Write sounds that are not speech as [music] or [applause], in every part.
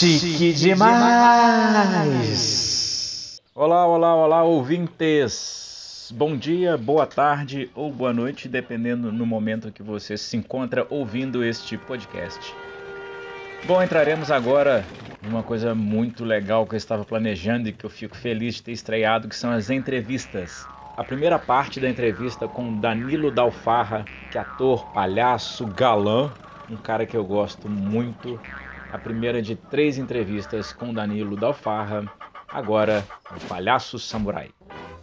Chique demais! Olá, olá, olá, ouvintes! Bom dia, boa tarde ou boa noite, dependendo no momento que você se encontra ouvindo este podcast. Bom, entraremos agora numa coisa muito legal que eu estava planejando e que eu fico feliz de ter estreado, que são as entrevistas. A primeira parte da entrevista com Danilo Dalfarra, que é ator, palhaço, galã, um cara que eu gosto muito. A primeira de três entrevistas com Danilo Dalfarra, agora o Palhaço Samurai.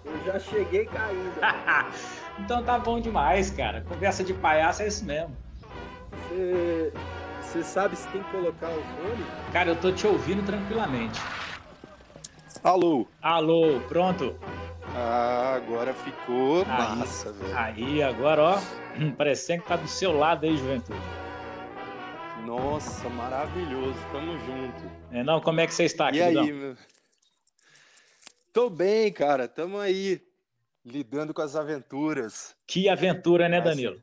Eu já cheguei caindo. [laughs] então tá bom demais, cara. Conversa de palhaço é isso mesmo. Você você sabe se tem que colocar o fone? Cara, eu tô te ouvindo tranquilamente. Alô? Alô, pronto? Ah, agora ficou aí, massa, velho. Aí, agora, ó, [clears throat] parecendo que tá do seu lado aí, juventude. Nossa, maravilhoso, tamo junto. É, não, como é que você está, E aí, meu? Tô bem, cara, tamo aí, lidando com as aventuras. Que aventura, né, Danilo?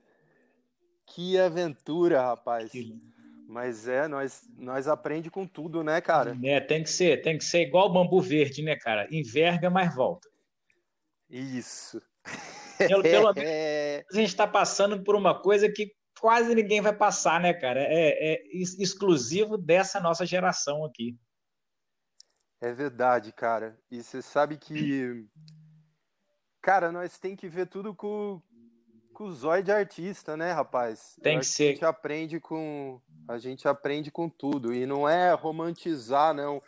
Que aventura, rapaz. Que mas é, nós, nós aprende com tudo, né, cara? É, tem que ser, tem que ser igual o bambu verde, né, cara? Enverga, mas volta. Isso. Pelo, pelo [laughs] menos a gente está passando por uma coisa que quase ninguém vai passar, né, cara? É, é exclusivo dessa nossa geração aqui. É verdade, cara. E você sabe que, cara, nós tem que ver tudo com, com o zóio de artista, né, rapaz? Tem que ser. A gente aprende com a gente aprende com tudo e não é romantizar, não,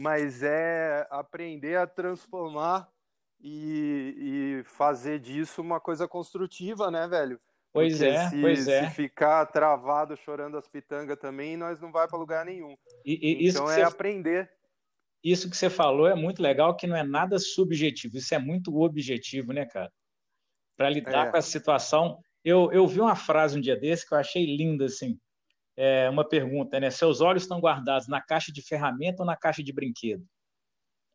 mas é aprender a transformar e, e fazer disso uma coisa construtiva, né, velho? Pois Porque é, se, pois é. Se ficar travado chorando as pitangas também, nós não vai para lugar nenhum. E, e, então é você... aprender. Isso que você falou é muito legal, que não é nada subjetivo, isso é muito objetivo, né, cara? para lidar é. com essa situação. Eu, eu vi uma frase um dia desse que eu achei linda, assim, é uma pergunta, né? Seus olhos estão guardados na caixa de ferramenta ou na caixa de brinquedo?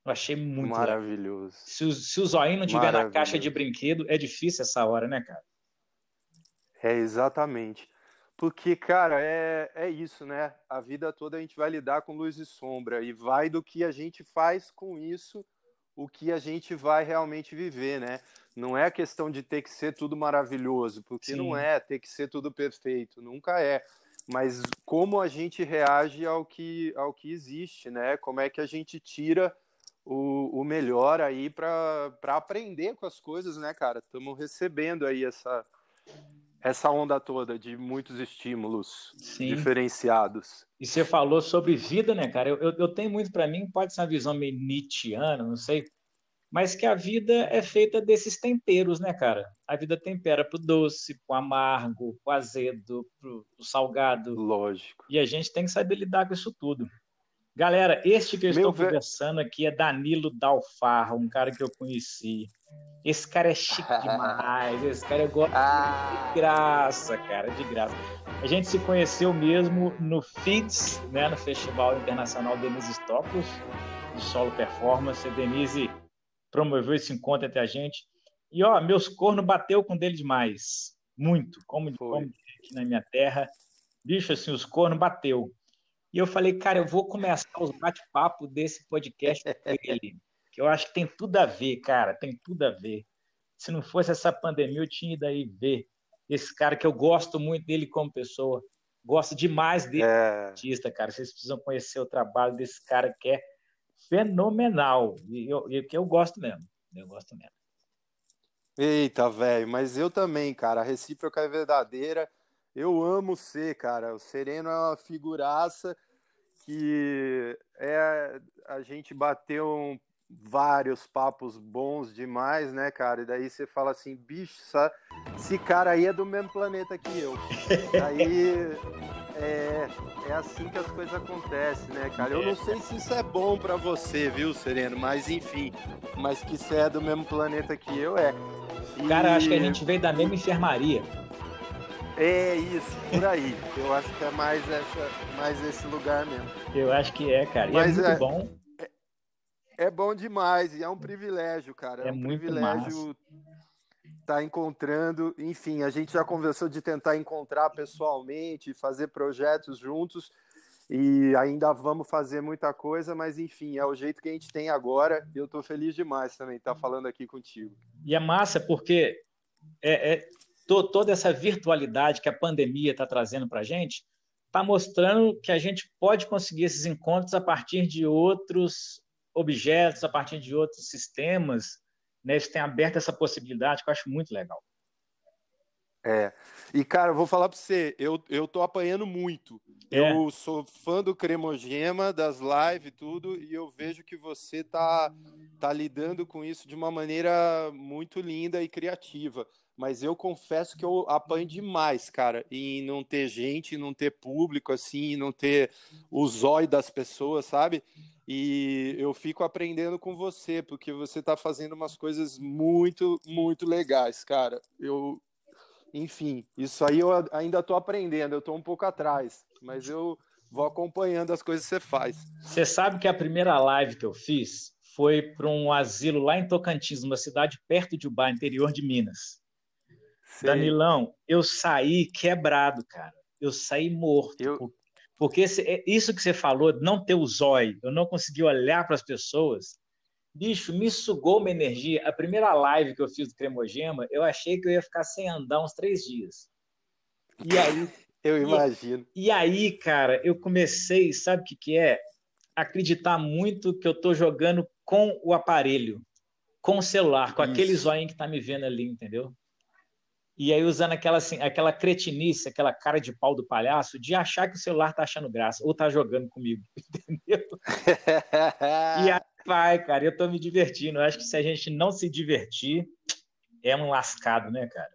Eu achei muito maravilhoso. Se, o, se o zóio não tiver na caixa de brinquedo, é difícil essa hora, né, cara? É exatamente. Porque, cara, é, é isso, né? A vida toda a gente vai lidar com luz e sombra e vai do que a gente faz com isso, o que a gente vai realmente viver, né? Não é questão de ter que ser tudo maravilhoso, porque Sim. não é ter que ser tudo perfeito, nunca é. Mas como a gente reage ao que, ao que existe, né? Como é que a gente tira o, o melhor aí para aprender com as coisas, né, cara? Estamos recebendo aí essa, essa onda toda de muitos estímulos Sim. diferenciados. E você falou sobre vida, né, cara? Eu, eu, eu tenho muito para mim, pode ser uma visão meio Nietzscheana, não sei, mas que a vida é feita desses temperos, né, cara? A vida tempera pro doce, pro amargo, pro azedo, pro, pro salgado. Lógico. E a gente tem que saber lidar com isso tudo. Galera, este que eu Meu estou ve... conversando aqui é Danilo Dalfarra, um cara que eu conheci. Esse cara é chique [laughs] demais, esse cara eu gosto ah. de graça, cara, de graça. A gente se conheceu mesmo no FIDS, né, no Festival Internacional Denise Stokos, de solo performance. Denise promoveu esse encontro entre a gente. E, ó, meus cornos bateu com dele demais. Muito. Como, como aqui na minha terra. Bicho, assim, os cornos bateu. E eu falei, cara, eu vou começar os bate-papo desse podcast com ele. [laughs] Que eu acho que tem tudo a ver, cara. Tem tudo a ver. Se não fosse essa pandemia, eu tinha ido aí ver esse cara que eu gosto muito dele como pessoa. Gosto demais dele é... artista, cara. Vocês precisam conhecer o trabalho desse cara que é fenomenal. E eu, eu, eu gosto mesmo. Eu gosto mesmo. Eita, velho, mas eu também, cara. A recíproca é verdadeira. Eu amo ser, cara. O Sereno é uma figuraça que é a gente bateu um, vários papos bons demais, né, cara? E daí você fala assim, bicho, esse cara aí é do mesmo planeta que eu. aí é, é assim que as coisas acontecem, né, cara? Eu não sei se isso é bom para você, viu, Sereno? Mas enfim, mas que você é do mesmo planeta que eu, é. E... Cara, acho que a gente veio da mesma enfermaria. É isso, por aí. Eu acho que é mais, essa, mais esse lugar mesmo. Eu acho que é, cara. E é mas é muito é, bom. É, é, bom demais e é um privilégio, cara. É, é um muito privilégio massa tá encontrando, enfim, a gente já conversou de tentar encontrar pessoalmente, fazer projetos juntos. e ainda vamos fazer muita coisa, mas enfim, é o jeito que a gente tem agora e eu estou feliz demais também estar tá falando aqui contigo. E é massa porque é, é to, toda essa virtualidade que a pandemia está trazendo para a gente está mostrando que a gente pode conseguir esses encontros a partir de outros objetos, a partir de outros sistemas. Né? Eles têm aberto essa possibilidade que eu acho muito legal. É. E, cara, eu vou falar para você, eu, eu tô apanhando muito. É. Eu sou fã do Cremogema, das lives e tudo, e eu vejo que você tá, tá lidando com isso de uma maneira muito linda e criativa. Mas eu confesso que eu apanho demais, cara, em não ter gente, não ter público, assim, não ter o zóio das pessoas, sabe? E eu fico aprendendo com você, porque você tá fazendo umas coisas muito, muito legais, cara. Eu, enfim, isso aí eu ainda estou aprendendo, eu estou um pouco atrás, mas eu vou acompanhando as coisas que você faz. Você sabe que a primeira live que eu fiz foi para um asilo lá em Tocantins, uma cidade perto de Ubá, interior de Minas. Sim. Danilão, eu saí quebrado, cara. Eu saí morto. Eu... Porque esse, é, isso que você falou, não ter o zóio, eu não consegui olhar para as pessoas, Bicho, me sugou uma energia. A primeira live que eu fiz do Cremogema, eu achei que eu ia ficar sem andar uns três dias. E [laughs] aí. eu imagino. E, e, aí, cara, eu comecei, sabe o que, que é? Acreditar muito que eu tô jogando com o aparelho, com o celular, com Isso. aquele zoinho que tá me vendo ali, entendeu? E aí usando aquela, assim, aquela cretinice, aquela cara de pau do palhaço, de achar que o celular tá achando graça, ou tá jogando comigo, [laughs] entendeu? e aí [laughs] vai, cara, eu tô me divertindo. Eu acho que se a gente não se divertir, é um lascado, né, cara?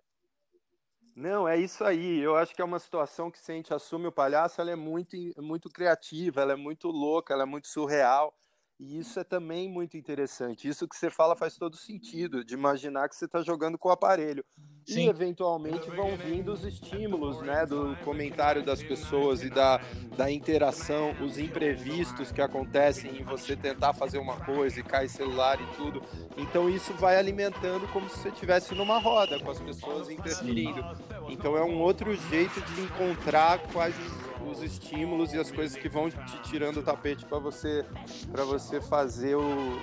Não, é isso aí. Eu acho que é uma situação que se a gente assume o palhaço, ela é muito, muito criativa, ela é muito louca, ela é muito surreal. E isso é também muito interessante. Isso que você fala faz todo sentido, de imaginar que você está jogando com o aparelho. Sim. E eventualmente vão vindo os estímulos, né, do comentário das pessoas e da, da interação, os imprevistos que acontecem em você tentar fazer uma coisa e cai celular e tudo. Então isso vai alimentando como se você estivesse numa roda com as pessoas interferindo. Então é um outro jeito de encontrar quais os os estímulos e as coisas que vão te tirando o tapete para você para você fazer o,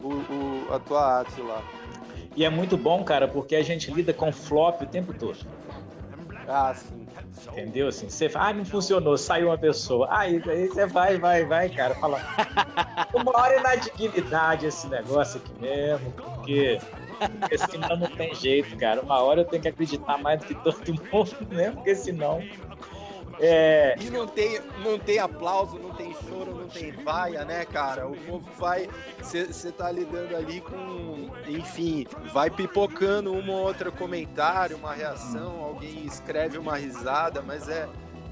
o, o, a tua arte lá. E é muito bom, cara, porque a gente lida com flop o tempo todo. Ah, sim. Entendeu? Assim, você fala, ah, não funcionou, saiu uma pessoa. Aí, aí você vai, vai, vai, cara. Fala, uma hora é na dignidade esse negócio aqui mesmo, porque, porque senão não tem jeito, cara. Uma hora eu tenho que acreditar mais do que todo [laughs] mundo, né? Porque senão é... E não tem, não tem aplauso, não tem choro, não tem vaia, né, cara? O povo vai. Você tá lidando ali com. Enfim, vai pipocando uma ou outra comentário, uma reação, alguém escreve uma risada, mas é,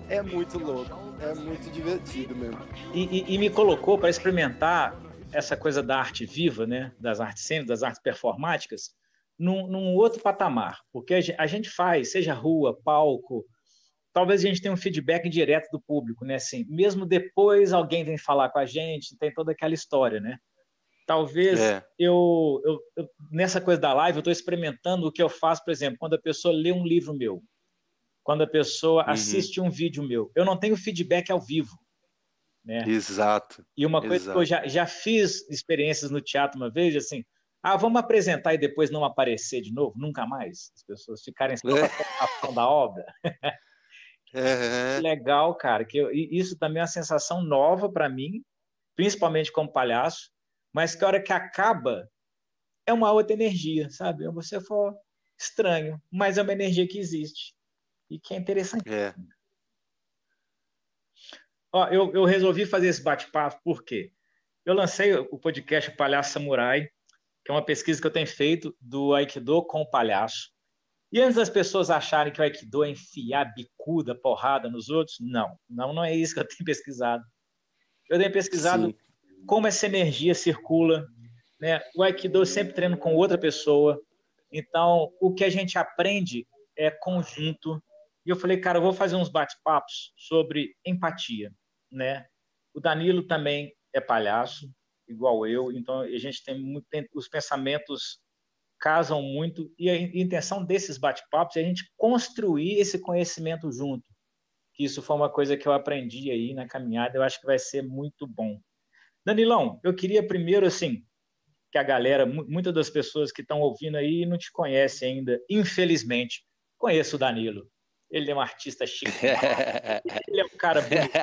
é muito louco. É muito divertido mesmo. E, e, e me colocou para experimentar essa coisa da arte viva, né? Das artes cênicas, das artes performáticas, num, num outro patamar. Porque a gente faz, seja rua, palco talvez a gente tenha um feedback direto do público, né? Assim, mesmo depois alguém vem falar com a gente, tem toda aquela história, né? Talvez é. eu, eu, eu, nessa coisa da live, eu estou experimentando o que eu faço, por exemplo, quando a pessoa lê um livro meu, quando a pessoa uhum. assiste um vídeo meu. Eu não tenho feedback ao vivo. Né? Exato. E uma coisa Exato. que eu já, já fiz experiências no teatro uma vez, assim, ah, vamos apresentar e depois não aparecer de novo, nunca mais. As pessoas ficarem só é. da obra. [laughs] Uhum. Legal, cara. Que eu, isso também é uma sensação nova para mim, principalmente como palhaço, mas que a hora que acaba é uma outra energia, sabe? Você for estranho, mas é uma energia que existe e que é interessante. É. Ó, eu, eu resolvi fazer esse bate-papo porque eu lancei o podcast Palhaço Samurai, que é uma pesquisa que eu tenho feito do Aikido com o palhaço. E antes das pessoas acharem que o Aikido é enfiar bicuda, porrada nos outros, não. Não, não é isso que eu tenho pesquisado. Eu tenho pesquisado Sim. como essa energia circula. Né? O Aikido eu sempre treino com outra pessoa. Então, o que a gente aprende é conjunto. E eu falei, cara, eu vou fazer uns bate-papos sobre empatia. Né? O Danilo também é palhaço, igual eu. Então, a gente tem, muito, tem os pensamentos casam muito e a intenção desses bate-papos é a gente construir esse conhecimento junto. que isso foi uma coisa que eu aprendi aí na caminhada, eu acho que vai ser muito bom. Danilão, eu queria primeiro, assim, que a galera, muitas das pessoas que estão ouvindo aí não te conhecem ainda, infelizmente. Conheço o Danilo. Ele é um artista chique. [laughs] ele é um cara bonito.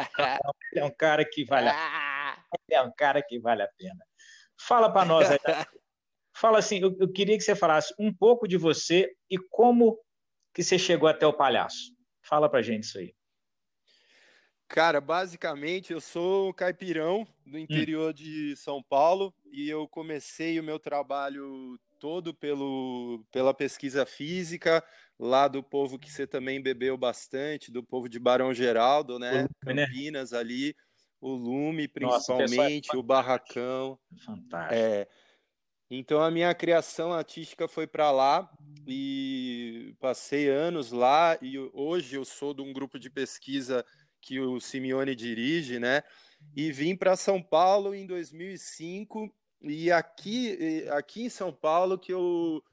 Ele é um cara que vale a... Ele é um cara que vale a pena. Fala para nós aí. [laughs] Fala assim, eu, eu queria que você falasse um pouco de você e como que você chegou até o palhaço. Fala pra gente isso aí. Cara, basicamente eu sou caipirão do hum. interior hum. de São Paulo e eu comecei o meu trabalho todo pelo, pela pesquisa física, lá do povo que você também bebeu bastante, do povo de Barão Geraldo, né? Lume, né? Campinas né? ali, o Lume principalmente, Nossa, o, é o Barracão. Fantástico. É, então a minha criação artística foi para lá e passei anos lá e hoje eu sou de um grupo de pesquisa que o Simeone dirige, né? E vim para São Paulo em 2005 e aqui aqui em São Paulo que eu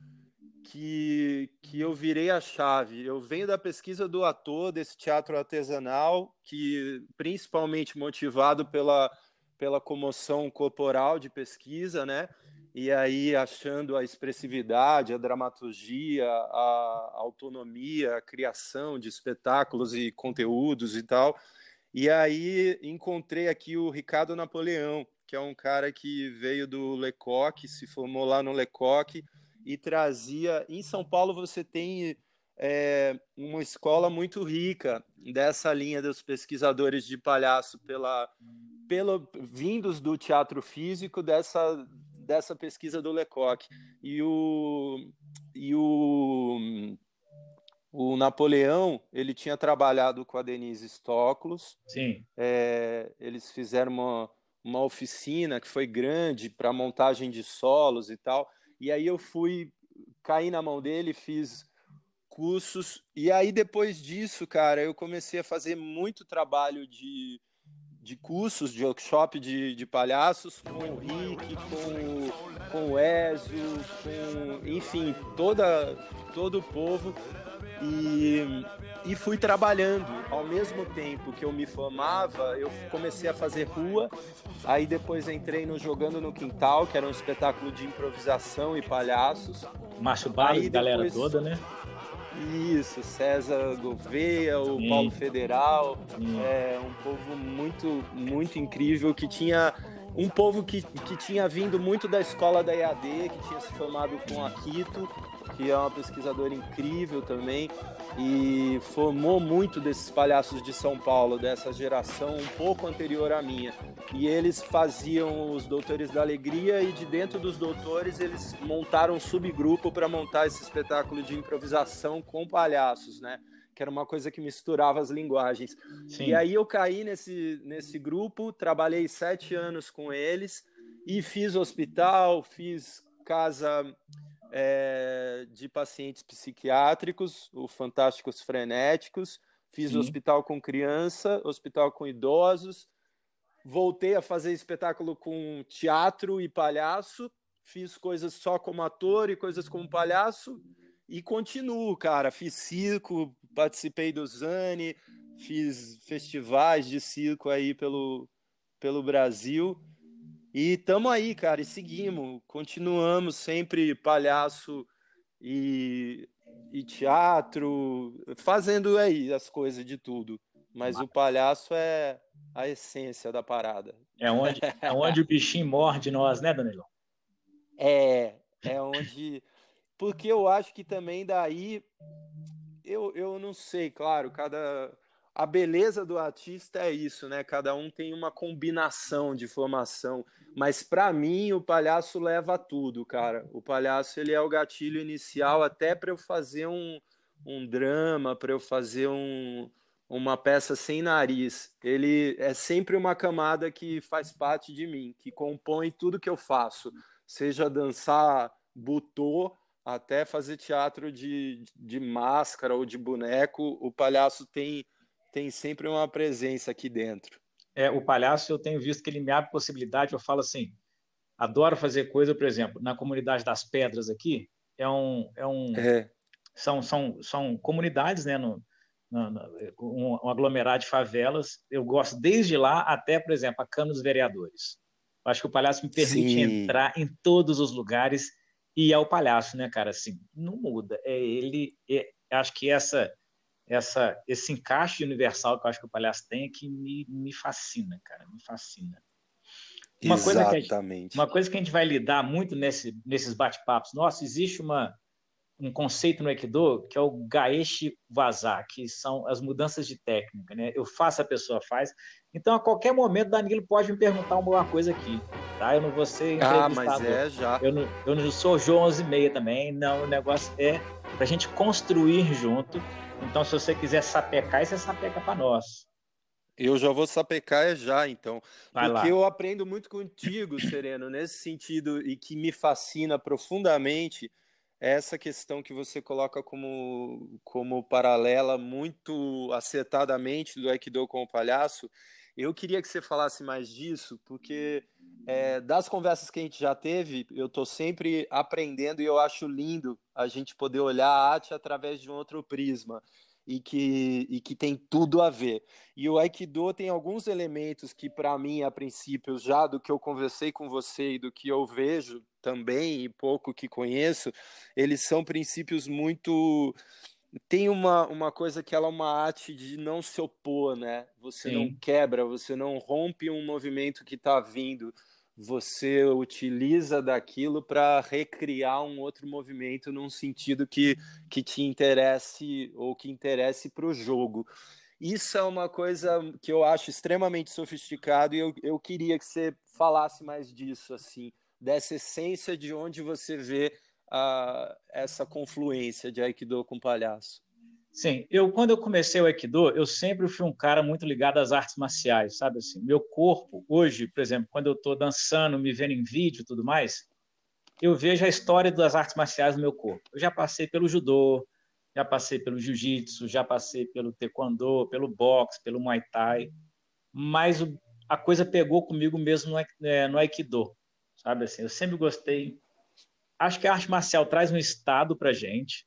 que, que eu virei a chave. Eu venho da pesquisa do ator desse teatro artesanal, que principalmente motivado pela pela comoção corporal de pesquisa, né? E aí achando a expressividade, a dramaturgia, a autonomia, a criação de espetáculos e conteúdos e tal. E aí encontrei aqui o Ricardo Napoleão, que é um cara que veio do Lecoq, se formou lá no Lecoq e trazia. Em São Paulo você tem é, uma escola muito rica dessa linha dos pesquisadores de palhaço pela, pelo vindos do teatro físico dessa dessa pesquisa do Lecoq. E o, e o, o Napoleão, ele tinha trabalhado com a Denise Stoklos. Sim. É, eles fizeram uma, uma oficina que foi grande para montagem de solos e tal. E aí eu fui, caí na mão dele, fiz cursos. E aí depois disso, cara, eu comecei a fazer muito trabalho de de cursos, de workshop de, de palhaços com o Rick, com, com o Ezio, com, enfim, toda, todo o povo. E, e fui trabalhando ao mesmo tempo que eu me formava, eu comecei a fazer rua, aí depois entrei no Jogando no Quintal, que era um espetáculo de improvisação e palhaços. Macho Baile, galera toda, né? Isso, César Gouveia, o Sim. Paulo Federal, Sim. é um povo muito, muito incrível que tinha um povo que, que tinha vindo muito da escola da EAD, que tinha se formado com a Quito, que é uma pesquisadora incrível também, e formou muito desses palhaços de São Paulo, dessa geração um pouco anterior à minha. E eles faziam os Doutores da Alegria e de dentro dos Doutores eles montaram um subgrupo para montar esse espetáculo de improvisação com palhaços, né? Que era uma coisa que misturava as linguagens. Sim. E aí eu caí nesse, nesse grupo, trabalhei sete anos com eles e fiz hospital, fiz casa é, de pacientes psiquiátricos, o Fantásticos Frenéticos, fiz Sim. hospital com criança, hospital com idosos, voltei a fazer espetáculo com teatro e palhaço, fiz coisas só como ator e coisas como palhaço, e continuo, cara. Fiz circo, participei do Zane, fiz festivais de circo aí pelo, pelo Brasil. E estamos aí, cara, e seguimos, continuamos sempre palhaço e, e teatro, fazendo aí as coisas de tudo. Mas o palhaço é a essência da parada. É onde, é onde o bichinho morde nós, né, Danilo? É, é onde. Porque eu acho que também daí. Eu, eu não sei, claro, cada a beleza do artista é isso, né? Cada um tem uma combinação de formação, mas para mim o palhaço leva tudo, cara. O palhaço ele é o gatilho inicial até para eu fazer um, um drama, para eu fazer um, uma peça sem nariz. Ele é sempre uma camada que faz parte de mim, que compõe tudo que eu faço, seja dançar butô até fazer teatro de, de máscara ou de boneco, o palhaço tem tem sempre uma presença aqui dentro. É, o palhaço eu tenho visto que ele me abre possibilidade, eu falo assim, adoro fazer coisa, por exemplo, na comunidade das pedras aqui, é um, é um é. São, são, são comunidades, né, no, um, um aglomerado de favelas. Eu gosto desde lá até, por exemplo, a Câmara dos Vereadores. Eu acho que o palhaço me permite Sim. entrar em todos os lugares e é o palhaço, né, cara? Assim, não muda. É ele. É, acho que essa, essa, esse encaixe universal que eu acho que o palhaço tem é que me, me fascina, cara. Me fascina. Uma Exatamente. Coisa gente, uma coisa que a gente vai lidar muito nesse, nesses bate-papos nossos, existe uma, um conceito no Aikido que é o Gaeshi Vazar, que são as mudanças de técnica. Né? Eu faço, a pessoa faz. Então, a qualquer momento, Danilo pode me perguntar alguma coisa aqui. Tá? Eu não vou ser Ah, mas é, já. Eu não, eu não sou João 11 e meia também. Não, o negócio é para a gente construir junto. Então, se você quiser sapecar, você sapeca para nós. Eu já vou sapecar já, então. Vai porque lá. eu aprendo muito contigo, Sereno, nesse sentido, e que me fascina profundamente essa questão que você coloca como, como paralela muito acertadamente do Aikido com o palhaço. Eu queria que você falasse mais disso, porque é, das conversas que a gente já teve, eu estou sempre aprendendo e eu acho lindo a gente poder olhar a arte através de um outro prisma e que, e que tem tudo a ver. E o Aikido tem alguns elementos que, para mim, a princípio, já do que eu conversei com você e do que eu vejo também, e pouco que conheço, eles são princípios muito. Tem uma, uma coisa que ela é uma arte de não se opor, né? Você Sim. não quebra, você não rompe um movimento que está vindo você utiliza daquilo para recriar um outro movimento num sentido que, que te interesse ou que interesse para o jogo. Isso é uma coisa que eu acho extremamente sofisticado e eu, eu queria que você falasse mais disso, assim, dessa essência de onde você vê uh, essa confluência de Aikido com palhaço. Sim, eu quando eu comecei o Aikido, eu sempre fui um cara muito ligado às artes marciais, sabe assim? Meu corpo, hoje, por exemplo, quando eu estou dançando, me vendo em vídeo tudo mais, eu vejo a história das artes marciais no meu corpo. Eu já passei pelo judô, já passei pelo jiu-jitsu, já passei pelo taekwondo, pelo boxe, pelo muay thai, mas a coisa pegou comigo mesmo no, é, no aikido, sabe assim? Eu sempre gostei. Acho que a arte marcial traz um estado para gente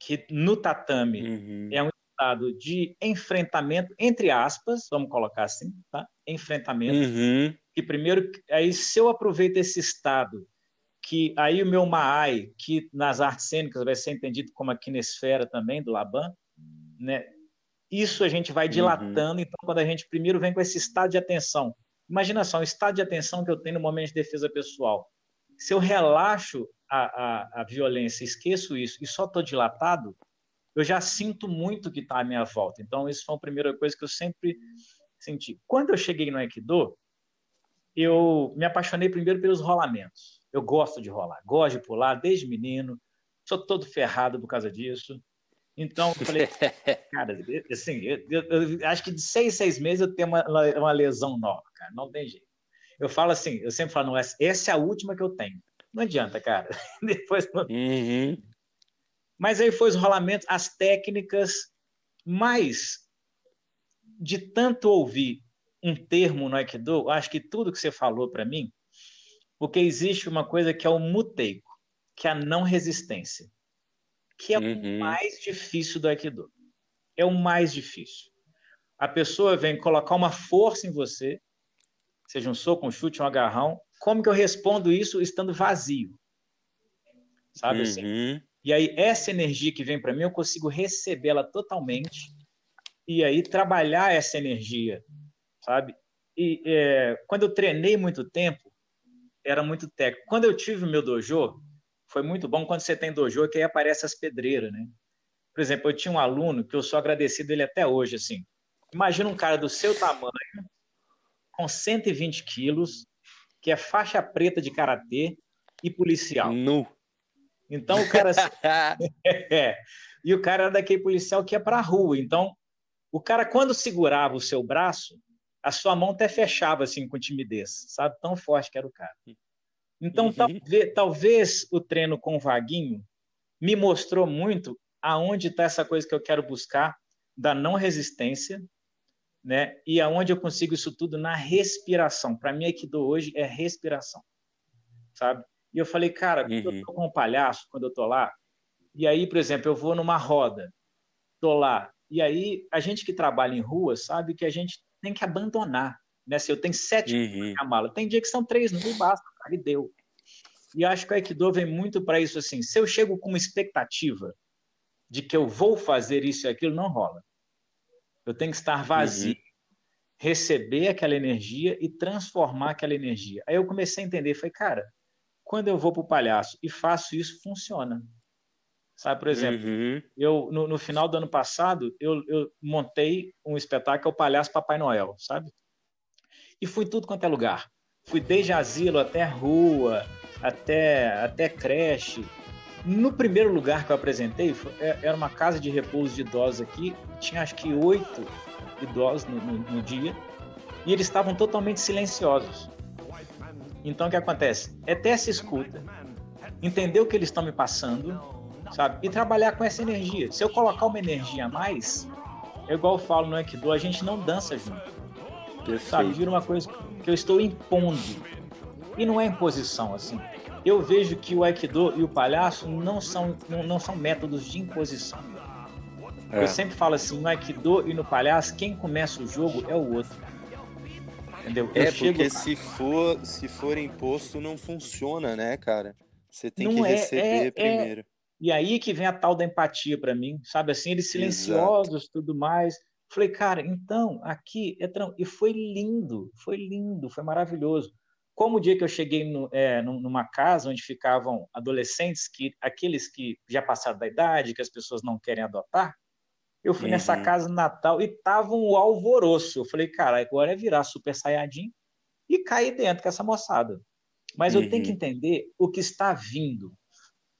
que no tatame uhum. é um estado de enfrentamento, entre aspas, vamos colocar assim, tá? Enfrentamento. Uhum. Que primeiro, aí se eu aproveito esse estado, que aí o meu Maai, que nas artes cênicas vai ser entendido como a quinesfera também, do Laban, né? Isso a gente vai dilatando, uhum. então quando a gente primeiro vem com esse estado de atenção, imagina só, um estado de atenção que eu tenho no momento de defesa pessoal. Se eu relaxo a, a, a violência, esqueço isso e só estou dilatado, eu já sinto muito que está à minha volta. Então, isso foi a primeira coisa que eu sempre senti. Quando eu cheguei no Aikido, eu me apaixonei primeiro pelos rolamentos. Eu gosto de rolar, gosto de pular desde menino, sou todo ferrado por causa disso. Então, eu falei, [laughs] cara, assim, eu, eu, eu, acho que de seis, seis meses eu tenho uma, uma lesão nova, cara, não tem jeito. Eu falo assim, eu sempre falo, não, essa é a última que eu tenho. Não adianta, cara. [laughs] Depois. Uhum. Mas aí foi os rolamentos, as técnicas, mas de tanto ouvir um termo no Aikido, acho que tudo que você falou para mim, porque existe uma coisa que é o muteico, que é a não resistência, que é uhum. o mais difícil do Aikido. É o mais difícil. A pessoa vem colocar uma força em você, seja um soco, um chute, um agarrão, como que eu respondo isso estando vazio? Sabe assim? uhum. assim? E aí, essa energia que vem para mim, eu consigo recebê-la totalmente e aí trabalhar essa energia, sabe? E é, quando eu treinei muito tempo, era muito técnico. Quando eu tive meu dojo, foi muito bom quando você tem dojo, que aí aparece as pedreiras, né? Por exemplo, eu tinha um aluno que eu sou agradecido ele até hoje, assim. Imagina um cara do seu tamanho, com 120 quilos, que é faixa preta de karatê e policial. Nu. Então o cara [laughs] [laughs] é, e o cara era daquele policial que ia para a rua. Então o cara quando segurava o seu braço, a sua mão até fechava assim com timidez, sabe? Tão forte que era o cara. Então uhum. talvez, talvez o treino com o Vaguinho me mostrou muito aonde está essa coisa que eu quero buscar da não resistência né? E aonde eu consigo isso tudo na respiração. Para mim, Aikido hoje é respiração, sabe? E eu falei, cara, uhum. eu tô com um palhaço, quando eu tô lá, e aí, por exemplo, eu vou numa roda, tô lá, E aí, a gente que trabalha em rua sabe que a gente tem que abandonar. Né? Se eu tenho sete uhum. na mala, tem dia que são três, não basta, cara, e deu. E acho que o Aikido vem muito para isso assim. Se eu chego com uma expectativa de que eu vou fazer isso e aquilo, não rola. Eu tenho que estar vazio, uhum. receber aquela energia e transformar aquela energia. Aí eu comecei a entender, falei, cara, quando eu vou para o palhaço e faço isso, funciona. Sabe, por exemplo, uhum. eu no, no, final do ano passado, eu, eu montei um espetáculo, é o Palhaço Papai Noel, sabe? E fui tudo quanto é lugar. Fui desde asilo até rua, até, até creche. No primeiro lugar que eu apresentei, é, era uma casa de repouso de idosos aqui, tinha acho que oito idosos no, no, no dia, e eles estavam totalmente silenciosos. Então o que acontece? É ter essa escuta, entender o que eles estão me passando, sabe? E trabalhar com essa energia. Se eu colocar uma energia a mais, é igual eu falo no Aikido, a gente não dança junto. Perfeito. Sabe? Vira uma coisa que eu estou impondo. E não é imposição, assim. Eu vejo que o Aikido e o palhaço não são, não, não são métodos de imposição. É. Eu sempre falo assim, no Aikido e no palhaço, quem começa o jogo é o outro. Entendeu? É, chego... porque se for, se for imposto, não funciona, né, cara? Você tem não que é, receber é, é, primeiro. E aí que vem a tal da empatia para mim, sabe assim, eles silenciosos, Exato. tudo mais. Falei, cara, então, aqui é tran... E foi lindo, foi lindo, foi maravilhoso. Como o dia que eu cheguei no, é, numa casa onde ficavam adolescentes, que aqueles que já passaram da idade, que as pessoas não querem adotar, eu fui uhum. nessa casa no Natal e tava um alvoroço. Eu falei, cara, agora é virar super saiyajin e cair dentro com essa moçada. Mas uhum. eu tenho que uhum. entender o que está vindo,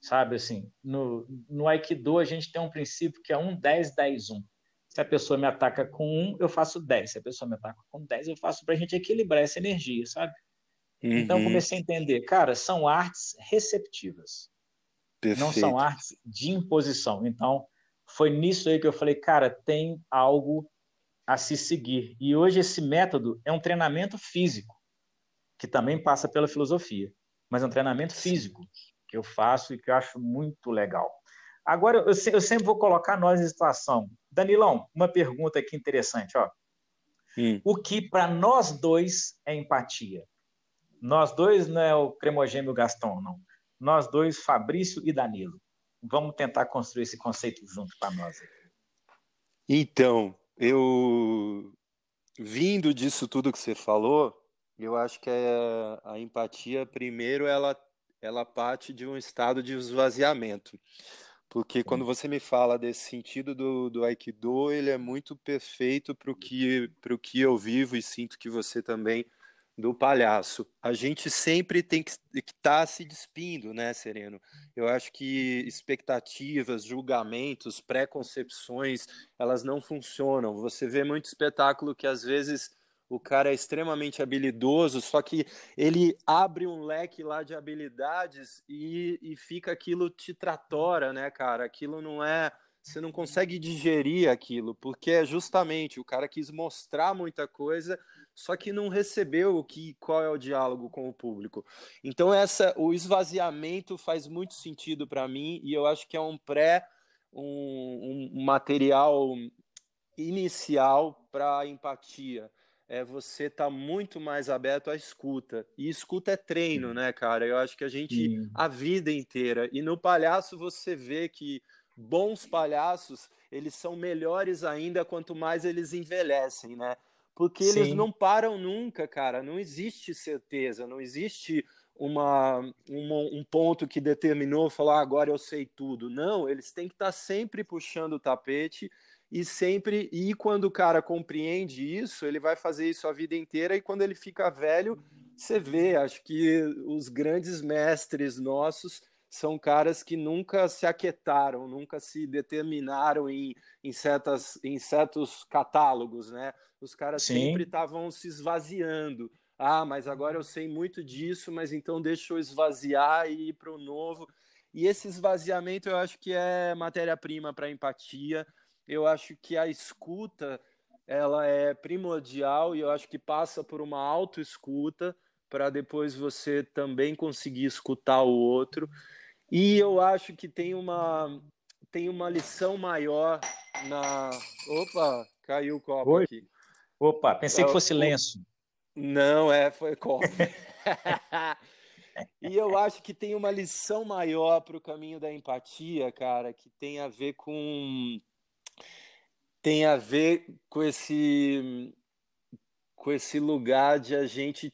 sabe? Assim, no, no Aikido a gente tem um princípio que é 1, 10, 10, 1. Se a pessoa me ataca com 1, eu faço 10. Se a pessoa me ataca com 10, eu faço para a gente equilibrar essa energia, sabe? Então, uhum. Então comecei a entender, cara, são artes receptivas. Perfeito. Não são artes de imposição. Então, foi nisso aí que eu falei, cara, tem algo a se seguir. E hoje esse método é um treinamento físico, que também passa pela filosofia, mas é um treinamento físico que eu faço e que eu acho muito legal. Agora, eu, sempre vou colocar nós em situação. Danilão, uma pergunta aqui interessante. Ó. Hum. O que para nós dois é empatia? Nós dois não é o Cremogêmeo Gaston, não. Nós dois, Fabrício e Danilo. Vamos tentar construir esse conceito junto para nós. Então, eu vindo disso tudo que você falou, eu acho que a, a empatia, primeiro, ela, ela parte de um estado de esvaziamento. Porque quando você me fala desse sentido do, do Aikido, ele é muito perfeito para o que, que eu vivo e sinto que você também do palhaço. A gente sempre tem que estar tá se despindo, né, Sereno? Eu acho que expectativas, julgamentos, preconcepções, elas não funcionam. Você vê muito espetáculo que às vezes o cara é extremamente habilidoso, só que ele abre um leque lá de habilidades e, e fica aquilo te tratora, né, cara? Aquilo não é você não consegue digerir aquilo, porque é justamente o cara quis mostrar muita coisa só que não recebeu o que qual é o diálogo com o público. Então essa o esvaziamento faz muito sentido para mim e eu acho que é um pré um, um material inicial para empatia. É você tá muito mais aberto à escuta. E escuta é treino, Sim. né, cara? Eu acho que a gente Sim. a vida inteira. E no palhaço você vê que bons palhaços, eles são melhores ainda quanto mais eles envelhecem, né? Porque Sim. eles não param nunca, cara. Não existe certeza, não existe uma, uma, um ponto que determinou falar ah, agora eu sei tudo. Não, eles têm que estar tá sempre puxando o tapete e sempre e quando o cara compreende isso, ele vai fazer isso a vida inteira e quando ele fica velho, você vê, acho que os grandes mestres nossos são caras que nunca se aquietaram, nunca se determinaram em, em, certas, em certos catálogos, né? Os caras Sim. sempre estavam se esvaziando. Ah, mas agora eu sei muito disso, mas então deixa eu esvaziar e ir para o novo. E esse esvaziamento eu acho que é matéria-prima para empatia. Eu acho que a escuta ela é primordial e eu acho que passa por uma autoescuta para depois você também conseguir escutar o outro. E eu acho que tem uma tem uma lição maior na. Opa, caiu o copo Oi? aqui. Opa, pensei que fosse lenço. Não, é, foi copo. [laughs] e eu acho que tem uma lição maior para o caminho da empatia, cara, que tem a ver com tem a ver com esse com esse lugar de a gente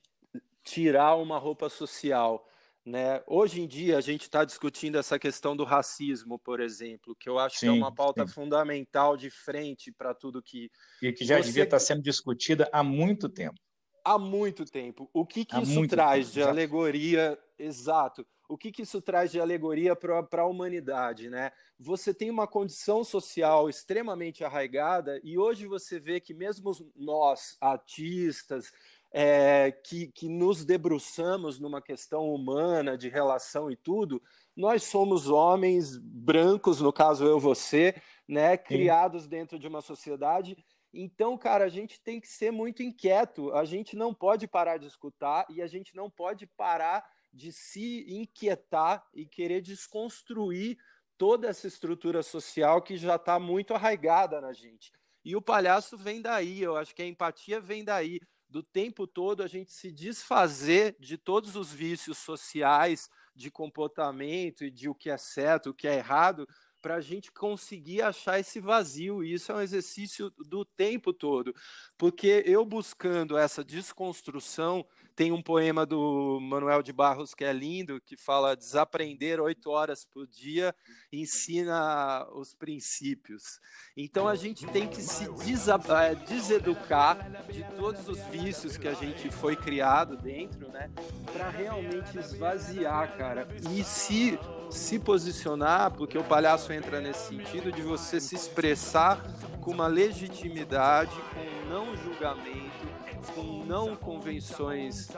tirar uma roupa social. Né? Hoje em dia, a gente está discutindo essa questão do racismo, por exemplo, que eu acho sim, que é uma pauta sim. fundamental de frente para tudo que. E que já você... devia estar tá sendo discutida há muito tempo. Há muito tempo. O que, que isso traz tempo, de já... alegoria? Exato. O que, que isso traz de alegoria para a humanidade? Né? Você tem uma condição social extremamente arraigada, e hoje você vê que, mesmo nós, artistas, é, que, que nos debruçamos numa questão humana, de relação e tudo, nós somos homens brancos, no caso eu você, né, criados Sim. dentro de uma sociedade. Então, cara, a gente tem que ser muito inquieto. A gente não pode parar de escutar e a gente não pode parar de se inquietar e querer desconstruir toda essa estrutura social que já está muito arraigada na gente. E o palhaço vem daí, eu acho que a empatia vem daí do tempo todo a gente se desfazer de todos os vícios sociais de comportamento e de o que é certo, o que é errado, para a gente conseguir achar esse vazio. E isso é um exercício do tempo todo, porque eu buscando essa desconstrução tem um poema do Manuel de Barros que é lindo, que fala desaprender oito horas por dia ensina os princípios. Então a gente tem que se eh, deseducar de todos os vícios que a gente foi criado dentro, né, para realmente esvaziar, cara, e se se posicionar, porque o palhaço entra nesse sentido de você se expressar com uma legitimidade, com não julgamento com não convenções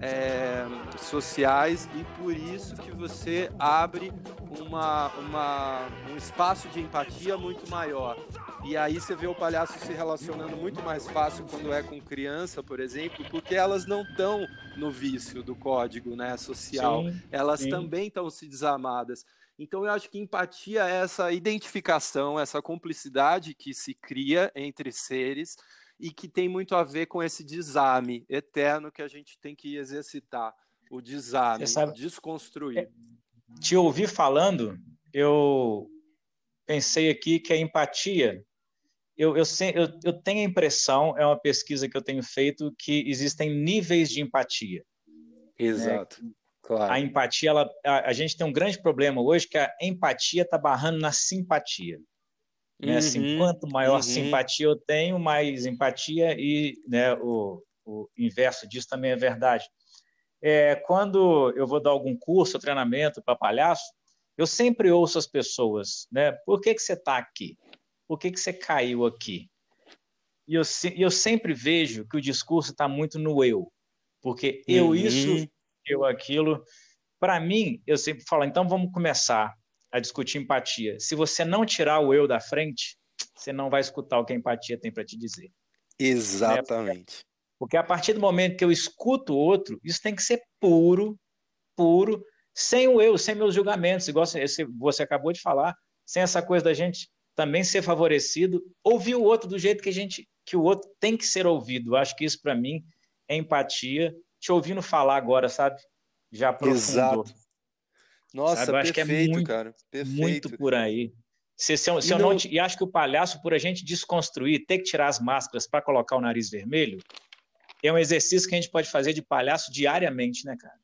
é, sociais e por isso que você abre uma, uma, um espaço de empatia muito maior. E aí você vê o palhaço se relacionando muito mais fácil quando é com criança, por exemplo, porque elas não estão no vício do código né, social. Sim, elas sim. também estão se desamadas. Então eu acho que empatia é essa identificação, essa cumplicidade que se cria entre seres e que tem muito a ver com esse desarme eterno que a gente tem que exercitar. O desarme, sabe, desconstruir. É, te ouvir falando, eu pensei aqui que a empatia. Eu, eu, eu, eu tenho a impressão, é uma pesquisa que eu tenho feito, que existem níveis de empatia. Exato. Né? Claro. A empatia, ela, a, a, gente tem um grande problema hoje que a empatia está barrando na simpatia. Né? Assim, uhum, assim, quanto maior uhum. simpatia eu tenho, mais empatia e né, o, o inverso disso também é verdade. É, quando eu vou dar algum curso treinamento para palhaço, eu sempre ouço as pessoas, né? Por que, que você está aqui? Por que, que você caiu aqui? E eu, eu sempre vejo que o discurso está muito no eu, porque eu uhum. isso, eu aquilo. Para mim, eu sempre falo, então vamos começar a discutir empatia. Se você não tirar o eu da frente, você não vai escutar o que a empatia tem para te dizer. Exatamente. Porque a partir do momento que eu escuto o outro, isso tem que ser puro, puro, sem o eu, sem meus julgamentos, igual você acabou de falar, sem essa coisa da gente também ser favorecido, ouvir o outro do jeito que a gente que o outro tem que ser ouvido. Acho que isso para mim é empatia. Te ouvindo falar agora, sabe? Já aprofundou. Exato. Nossa, sabe? Eu acho perfeito, que é muito, cara. Perfeito. Muito por aí. Se, se, eu, se e, eu não... não, e acho que o palhaço, por a gente desconstruir, ter que tirar as máscaras para colocar o nariz vermelho, é um exercício que a gente pode fazer de palhaço diariamente, né, cara?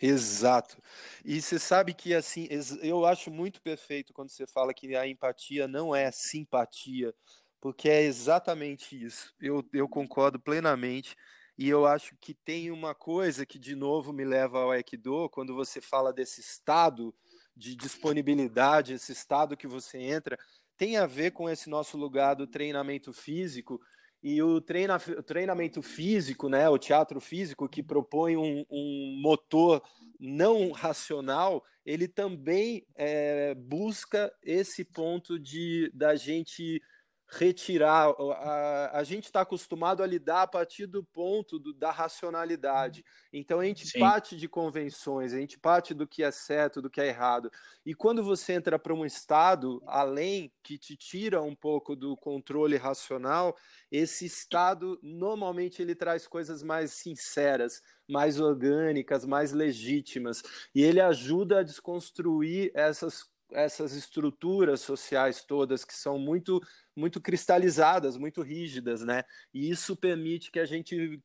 Exato. E você sabe que assim, eu acho muito perfeito quando você fala que a empatia não é simpatia, porque é exatamente isso. Eu, eu concordo plenamente. E eu acho que tem uma coisa que, de novo, me leva ao Aikido, quando você fala desse estado de disponibilidade, esse estado que você entra, tem a ver com esse nosso lugar do treinamento físico. E o, treina, o treinamento físico, né, o teatro físico, que propõe um, um motor não racional, ele também é, busca esse ponto de da gente retirar. A, a gente está acostumado a lidar a partir do ponto do, da racionalidade. Então a gente Sim. parte de convenções, a gente parte do que é certo, do que é errado. E quando você entra para um estado além que te tira um pouco do controle racional, esse estado normalmente ele traz coisas mais sinceras, mais orgânicas, mais legítimas, e ele ajuda a desconstruir essas essas estruturas sociais todas que são muito muito cristalizadas, muito rígidas, né? E isso permite que a gente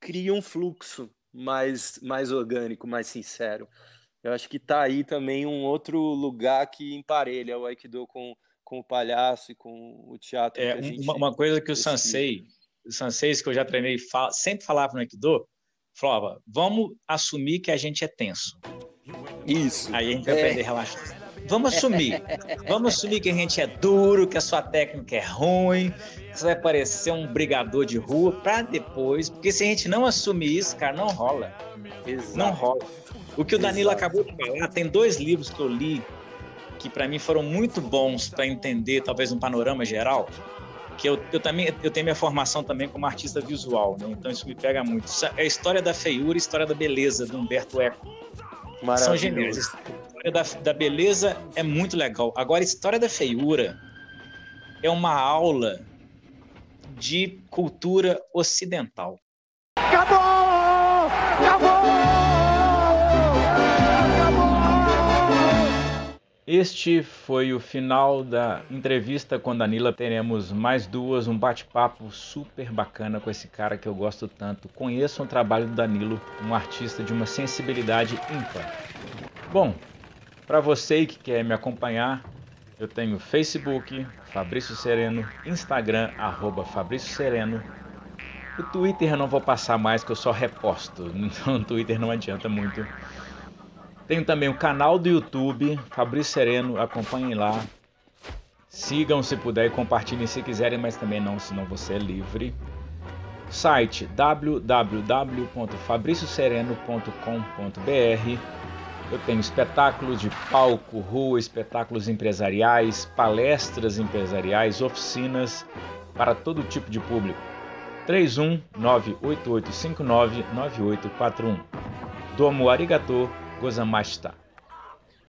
crie um fluxo mais mais orgânico, mais sincero. Eu acho que está aí também um outro lugar que emparelha o Aikido com, com o palhaço e com o teatro. É, uma, uma, coisa que o Sansei, o Sansei que eu já treinei, fala, sempre falava no Aikido, falava, vamos assumir que a gente é tenso. Isso. Aí a gente vai é. aprender a relaxar. Vamos assumir. Vamos assumir que a gente é duro, que a sua técnica é ruim, que você vai parecer um brigador de rua para depois, porque se a gente não assumir isso, cara, não rola. Exato. Não rola. O que o Danilo Exato. acabou de falar, tem dois livros que eu li que para mim foram muito bons para entender talvez um panorama geral, que eu, eu também eu tenho minha formação também como artista visual, né? então isso me pega muito. É a história da feiura e história da beleza do Humberto Eco. São geniais história da, da beleza é muito legal. Agora, a história da feiura é uma aula de cultura ocidental. Acabou! Acabou! Este foi o final da entrevista com Danila. Teremos mais duas, um bate-papo super bacana com esse cara que eu gosto tanto. Conheçam o trabalho do Danilo, um artista de uma sensibilidade ímpar. Bom, para você que quer me acompanhar, eu tenho Facebook, Fabrício Sereno, Instagram, arroba Fabrício Sereno. O Twitter eu não vou passar mais, que eu só reposto, [laughs] então o Twitter não adianta muito. Tenho também o canal do YouTube, Fabrício Sereno, acompanhem lá. Sigam se puder e compartilhem se quiserem, mas também não, senão você é livre. Site www.fabriciosereno.com.br eu tenho espetáculos de palco, rua, espetáculos empresariais, palestras empresariais, oficinas para todo tipo de público. 31 98859 9841. Domo arigato gozamashita.